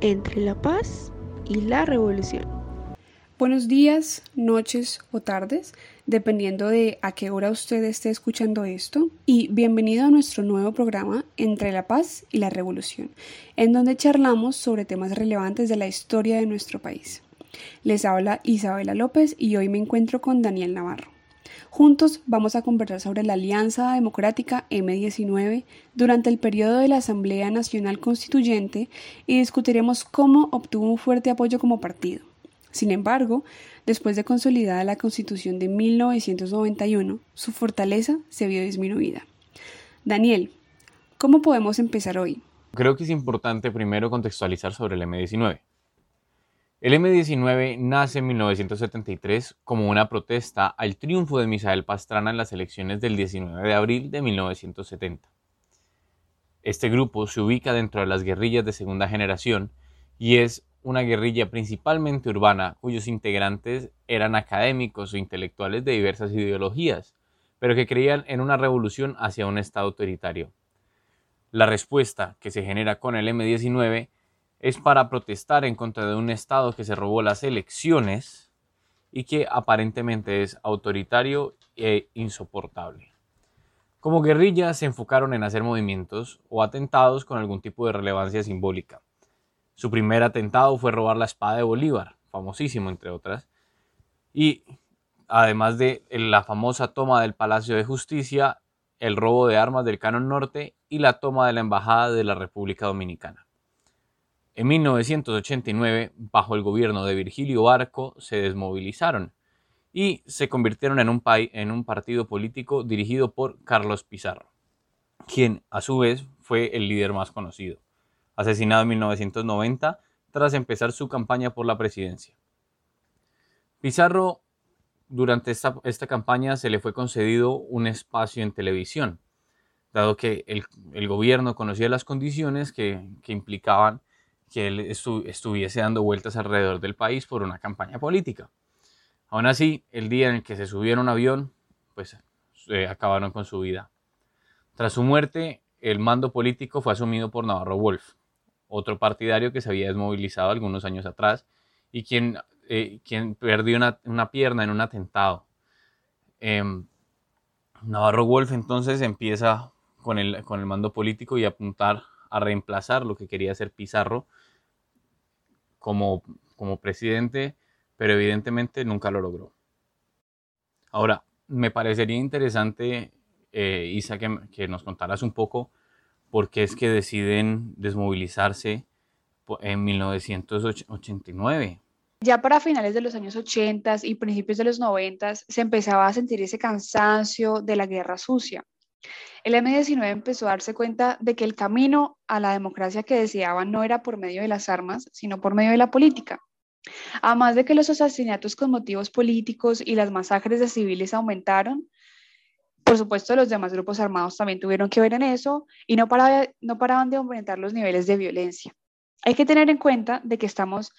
entre la paz y la revolución. Buenos días, noches o tardes, dependiendo de a qué hora usted esté escuchando esto, y bienvenido a nuestro nuevo programa Entre la Paz y la Revolución, en donde charlamos sobre temas relevantes de la historia de nuestro país. Les habla Isabela López y hoy me encuentro con Daniel Navarro. Juntos vamos a conversar sobre la Alianza Democrática M19 durante el periodo de la Asamblea Nacional Constituyente y discutiremos cómo obtuvo un fuerte apoyo como partido. Sin embargo, después de consolidada la Constitución de 1991, su fortaleza se vio disminuida. Daniel, ¿cómo podemos empezar hoy? Creo que es importante primero contextualizar sobre el M19. El M-19 nace en 1973 como una protesta al triunfo de Misael Pastrana en las elecciones del 19 de abril de 1970. Este grupo se ubica dentro de las guerrillas de segunda generación y es una guerrilla principalmente urbana cuyos integrantes eran académicos o intelectuales de diversas ideologías, pero que creían en una revolución hacia un Estado autoritario. La respuesta que se genera con el M-19 es para protestar en contra de un Estado que se robó las elecciones y que aparentemente es autoritario e insoportable. Como guerrilla se enfocaron en hacer movimientos o atentados con algún tipo de relevancia simbólica. Su primer atentado fue robar la espada de Bolívar, famosísimo entre otras, y además de la famosa toma del Palacio de Justicia, el robo de armas del Canon Norte y la toma de la Embajada de la República Dominicana. En 1989, bajo el gobierno de Virgilio Barco, se desmovilizaron y se convirtieron en un, en un partido político dirigido por Carlos Pizarro, quien a su vez fue el líder más conocido, asesinado en 1990 tras empezar su campaña por la presidencia. Pizarro, durante esta, campaña se le fue concedido un espacio en televisión, dado que el, gobierno conocía las condiciones que, que implicaban que él estuviese dando vueltas alrededor del país por una campaña política. Aún así, el día en el que se subieron a un avión, pues acabaron con su vida. Tras su muerte, el mando político fue asumido por Navarro Wolf, otro partidario que se había desmovilizado algunos años atrás y quien, eh, quien perdió una, pierna en un atentado. Em, Navarro Wolf entonces empieza con el, con el mando político y apuntar a reemplazar lo que quería hacer Pizarro como, como presidente, pero evidentemente nunca lo logró. Ahora, me parecería interesante, eh, Isa, que, que, nos contaras un poco por qué es que deciden desmovilizarse en 1989. Ya para finales de los años 80 y principios de los 90 se empezaba a sentir ese cansancio de la guerra sucia. El M-19 empezó a darse cuenta de que el camino a la democracia que deseaban no era por medio de las armas, sino por medio de la política. Además de que los asesinatos con motivos políticos y las masacres de civiles aumentaron, por supuesto los demás grupos armados también tuvieron que ver en eso y no, no paraban de aumentar los niveles de violencia. Hay que tener en cuenta de que estamos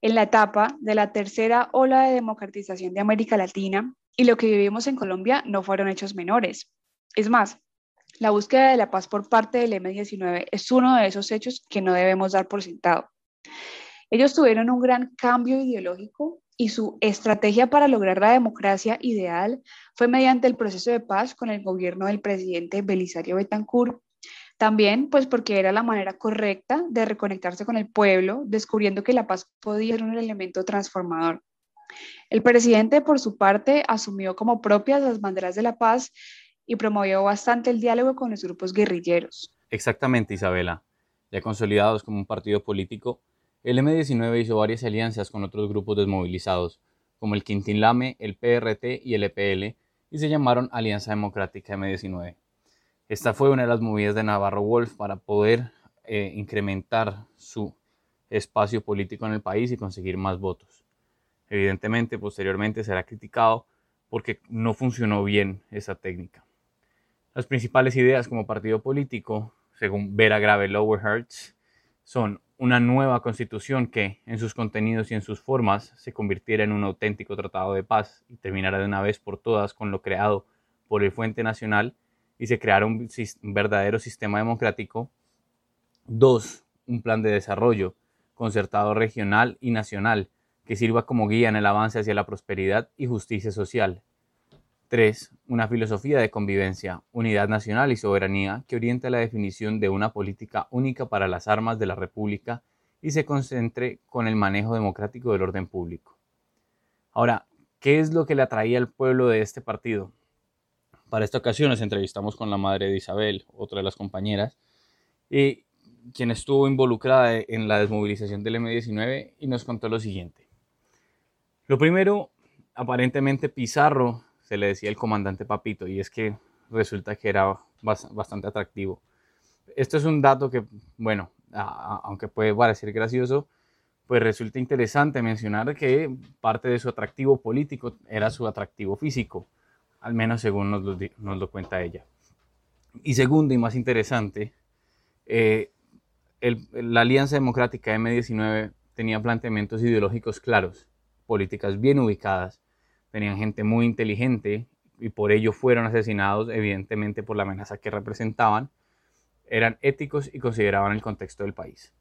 en la etapa de la tercera ola de democratización de América Latina y lo que vivimos en Colombia no fueron hechos menores. Es más, la búsqueda de la paz por parte del M19 es uno de esos hechos que no debemos dar por sentado. Ellos tuvieron un gran cambio ideológico y su estrategia para lograr la democracia ideal fue mediante el proceso de paz con el gobierno del presidente Belisario Betancourt. También, pues porque era la manera correcta de reconectarse con el pueblo, descubriendo que la paz podía ser un elemento transformador. El presidente, por su parte, asumió como propias las banderas de la paz y promovió bastante el diálogo con los grupos guerrilleros. Exactamente, Isabela. Ya consolidados como un partido político, el M-19 hizo varias alianzas con otros grupos desmovilizados, como el Quintín Lame, el PRT y el EPL, y se llamaron Alianza Democrática M-19. Esta fue una de las movidas de Navarro Wolf para poder eh, incrementar su espacio político en el país y conseguir más votos. Evidentemente, posteriormente será criticado porque no funcionó bien esa técnica. Las principales ideas como partido político, según Vera Grave Lowerhertz, son una nueva constitución que, en sus contenidos y en sus formas, se convirtiera en un auténtico tratado de paz y terminara de una vez por todas con lo creado por el Fuente Nacional y se creara un verdadero sistema democrático. Dos, un plan de desarrollo concertado regional y nacional, que sirva como guía en el avance hacia la prosperidad y justicia social. 3. Una filosofía de convivencia, unidad nacional y soberanía que oriente la definición de una política única para las armas de la República y se concentre con el manejo democrático del orden público. Ahora, ¿qué es lo que le atraía al pueblo de este partido? Para esta ocasión nos entrevistamos con la madre de Isabel, otra de las compañeras, y quien estuvo involucrada en la desmovilización del M-19 y nos contó lo siguiente. Lo primero, aparentemente Pizarro se le decía el comandante Papito y es que resulta que era bastante atractivo. Esto es un dato que, bueno, aunque puede parecer gracioso, pues resulta interesante mencionar que parte de su atractivo político era su atractivo físico, al menos según nos lo, cuenta ella. Y segundo y más interesante, eh, la Alianza Democrática M19 tenía planteamientos ideológicos claros, políticas bien ubicadas, tenían gente muy inteligente y por ello fueron asesinados, evidentemente por la amenaza que representaban, eran éticos y consideraban el contexto del país.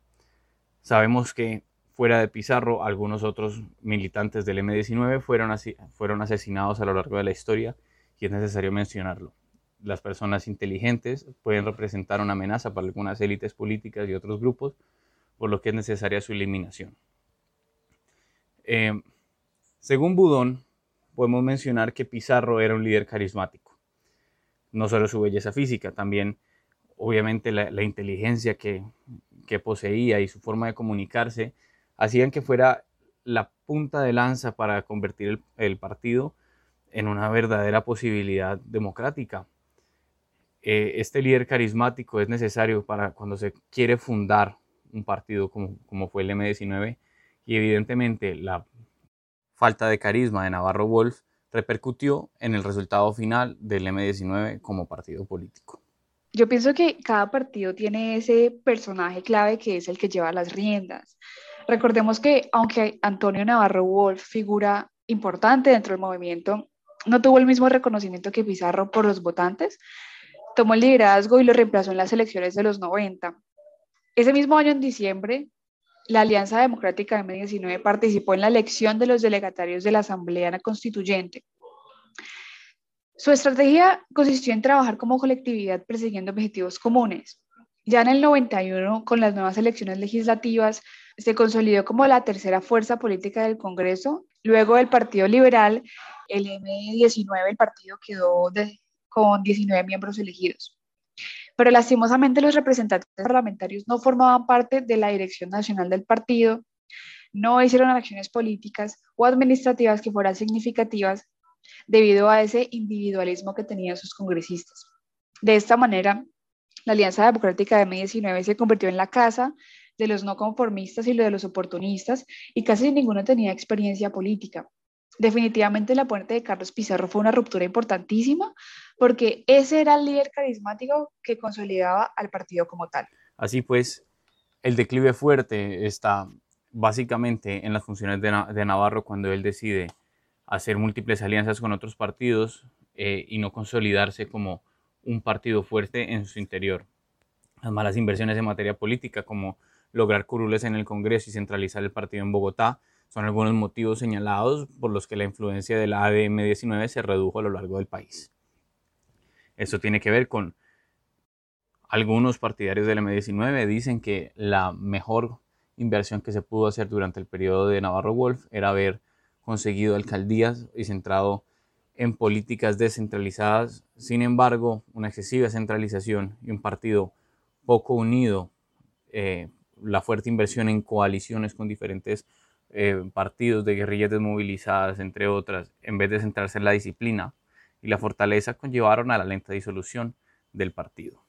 Sabemos que fuera de Pizarro, algunos otros militantes del M19 fueron, fueron asesinados a lo largo de la historia y es necesario mencionarlo las personas inteligentes pueden representar una amenaza para algunas élites políticas y otros grupos, por lo que es necesaria su eliminación. Eh, según Budón, podemos mencionar que Pizarro era un líder carismático. No solo su belleza física, también obviamente la, inteligencia que, poseía y su forma de comunicarse hacían que fuera la punta de lanza para convertir el partido en una verdadera posibilidad democrática. Eh, este líder carismático es necesario para cuando se quiere fundar un partido como, como fue el M19 y evidentemente la falta de carisma de Navarro Wolf repercutió en el resultado final del M19 como partido político. Yo pienso que cada partido tiene ese personaje clave que es el que lleva las riendas. Recordemos que aunque Antonio Navarro Wolf figura importante dentro del movimiento, no tuvo el mismo reconocimiento que Pizarro por los votantes, tomó el liderazgo y lo reemplazó en las elecciones de los 90. Ese mismo año, en diciembre, la Alianza Democrática M19 participó en la elección de los delegatarios de la Asamblea Constituyente. Su estrategia consistió en trabajar como colectividad persiguiendo objetivos comunes. Ya en el 91, con las nuevas elecciones legislativas, se consolidó como la tercera fuerza política del Congreso. Luego del Partido Liberal, el M19, el partido quedó con 19 miembros elegidos. Pero lastimosamente los representantes parlamentarios no formaban parte de la dirección nacional del partido, no hicieron acciones políticas o administrativas que fueran significativas debido a ese individualismo que tenían sus congresistas. De esta manera, la Alianza Democrática de M19 se convirtió en la casa de los no conformistas y de los oportunistas y casi ninguno tenía experiencia política definitivamente la muerte de Carlos Pizarro fue una ruptura importantísima porque ese era el líder carismático que consolidaba al partido como tal. Así pues, el declive fuerte está básicamente en las funciones de, Navarro cuando él decide hacer múltiples alianzas con otros partidos eh, y no consolidarse como un partido fuerte en su interior. Las malas inversiones en materia política, como lograr curules en el Congreso y centralizar el partido en Bogotá, son algunos motivos señalados por los que la influencia de la ADM-19 se redujo a lo largo del país. Esto tiene que ver con algunos partidarios del M19 dicen que la mejor inversión que se pudo hacer durante el periodo de Navarro Wolf era haber conseguido alcaldías y centrado en políticas descentralizadas. Sin embargo, una excesiva centralización y un partido poco unido, eh, la fuerte inversión en coaliciones con diferentes eh, partidos de guerrillas desmovilizadas, entre otras, en vez de centrarse en la disciplina y la fortaleza, conllevaron a la lenta disolución del partido.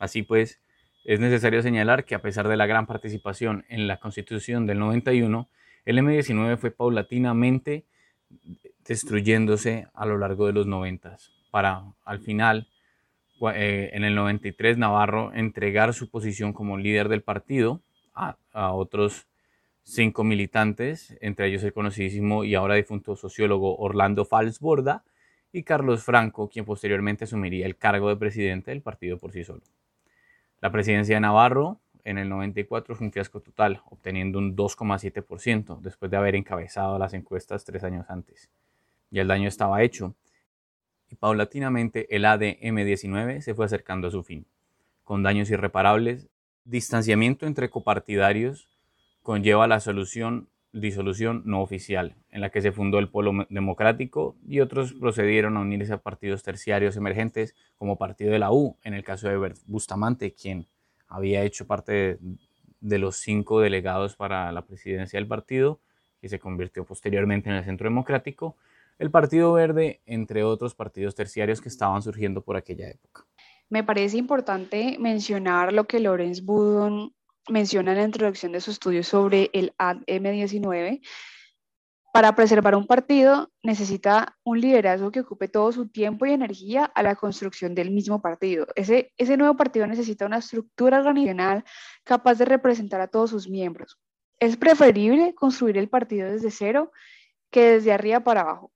Así pues, es necesario señalar que a pesar de la gran participación en la constitución del 91, el M19 fue paulatinamente destruyéndose a lo largo de los 90 para al final, eh, en el 93, Navarro entregar su posición como líder del partido a, a otros cinco militantes, entre ellos el conocidísimo y ahora difunto sociólogo Orlando Falsborda y Carlos Franco, quien posteriormente asumiría el cargo de presidente del partido por sí solo. La presidencia de Navarro en el 94 fue un fiasco total, obteniendo un 2,7% después de haber encabezado las encuestas tres años antes. Ya el daño estaba hecho y paulatinamente el ADM19 se fue acercando a su fin. Con daños irreparables, distanciamiento entre copartidarios conlleva la solución disolución no oficial, en la que se fundó el Polo Democrático y otros procedieron a unirse a partidos terciarios emergentes como Partido de la U, en el caso de Bustamante, quien había hecho parte de, los cinco delegados para la presidencia del partido, que se convirtió posteriormente en el Centro Democrático, el Partido Verde, entre otros partidos terciarios que estaban surgiendo por aquella época. Me parece importante mencionar lo que Lorenz Budon menciona en la introducción de su estudio sobre el ADM19. Para preservar un partido necesita un liderazgo que ocupe todo su tiempo y energía a la construcción del mismo partido. Ese, ese nuevo partido necesita una estructura organizacional capaz de representar a todos sus miembros. Es preferible construir el partido desde cero que desde arriba para abajo.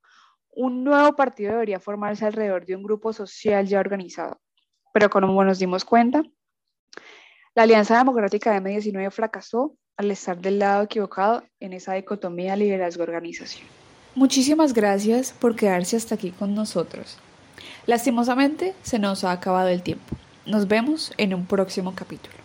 Un nuevo partido debería formarse alrededor de un grupo social ya organizado. Pero como nos dimos cuenta, la Alianza Democrática de M19 fracasó al estar del lado equivocado en esa dicotomía liderazgo-organización. Muchísimas gracias por quedarse hasta aquí con nosotros. Lastimosamente se nos ha acabado el tiempo. Nos vemos en un próximo capítulo.